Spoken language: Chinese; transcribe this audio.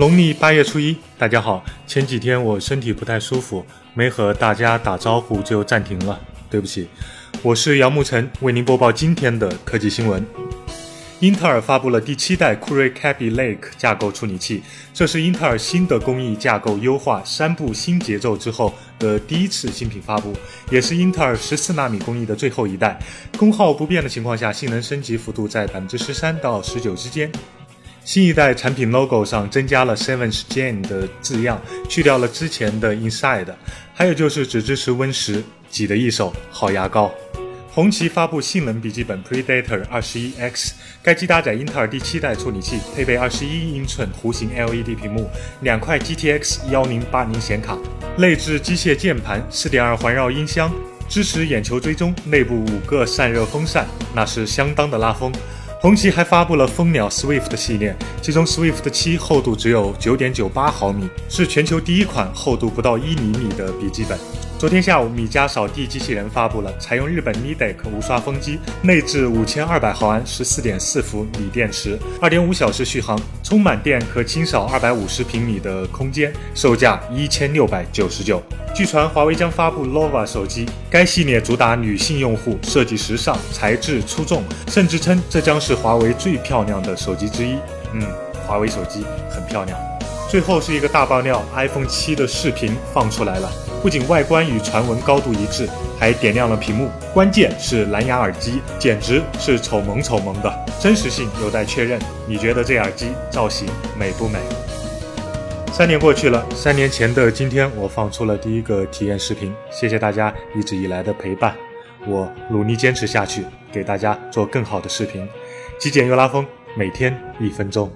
农历八月初一，大家好。前几天我身体不太舒服，没和大家打招呼就暂停了，对不起。我是姚慕辰，为您播报今天的科技新闻。英特尔发布了第七代酷睿 Kaby Lake 架构处理器，这是英特尔新的工艺架构优化三步新节奏之后的第一次新品发布，也是英特尔十四纳米工艺的最后一代。功耗不变的情况下，性能升级幅度在百分之十三到十九之间。新一代产品 logo 上增加了 Seventh Gen 的字样，去掉了之前的 Inside，还有就是只支持 Win 十，挤的一手好牙膏。红旗发布性能笔记本 Predator 21X，该机搭载英特尔第七代处理器，配备21英寸弧形 LED 屏幕，两块 GTX 1080显卡，内置机械键盘，4.2环绕音箱，支持眼球追踪，内部五个散热风扇，那是相当的拉风。红旗还发布了蜂鸟 Swift 系列，其中 Swift 七厚度只有九点九八毫米，是全球第一款厚度不到一厘米的笔记本。昨天下午，米家扫地机器人发布了，采用日本 Nidec 无刷风机，内置五千二百毫安十四点四伏锂电池，二点五小时续航，充满电可清扫二百五十平米的空间，售价一千六百九十九。据传，华为将发布 Nova 手机，该系列主打女性用户，设计时尚，材质出众，甚至称这将是华为最漂亮的手机之一。嗯，华为手机很漂亮。最后是一个大爆料，iPhone 七的视频放出来了。不仅外观与传闻高度一致，还点亮了屏幕。关键是蓝牙耳机，简直是丑萌丑萌的，真实性有待确认。你觉得这耳机造型美不美？三年过去了，三年前的今天，我放出了第一个体验视频。谢谢大家一直以来的陪伴，我努力坚持下去，给大家做更好的视频。极简又拉风，每天一分钟。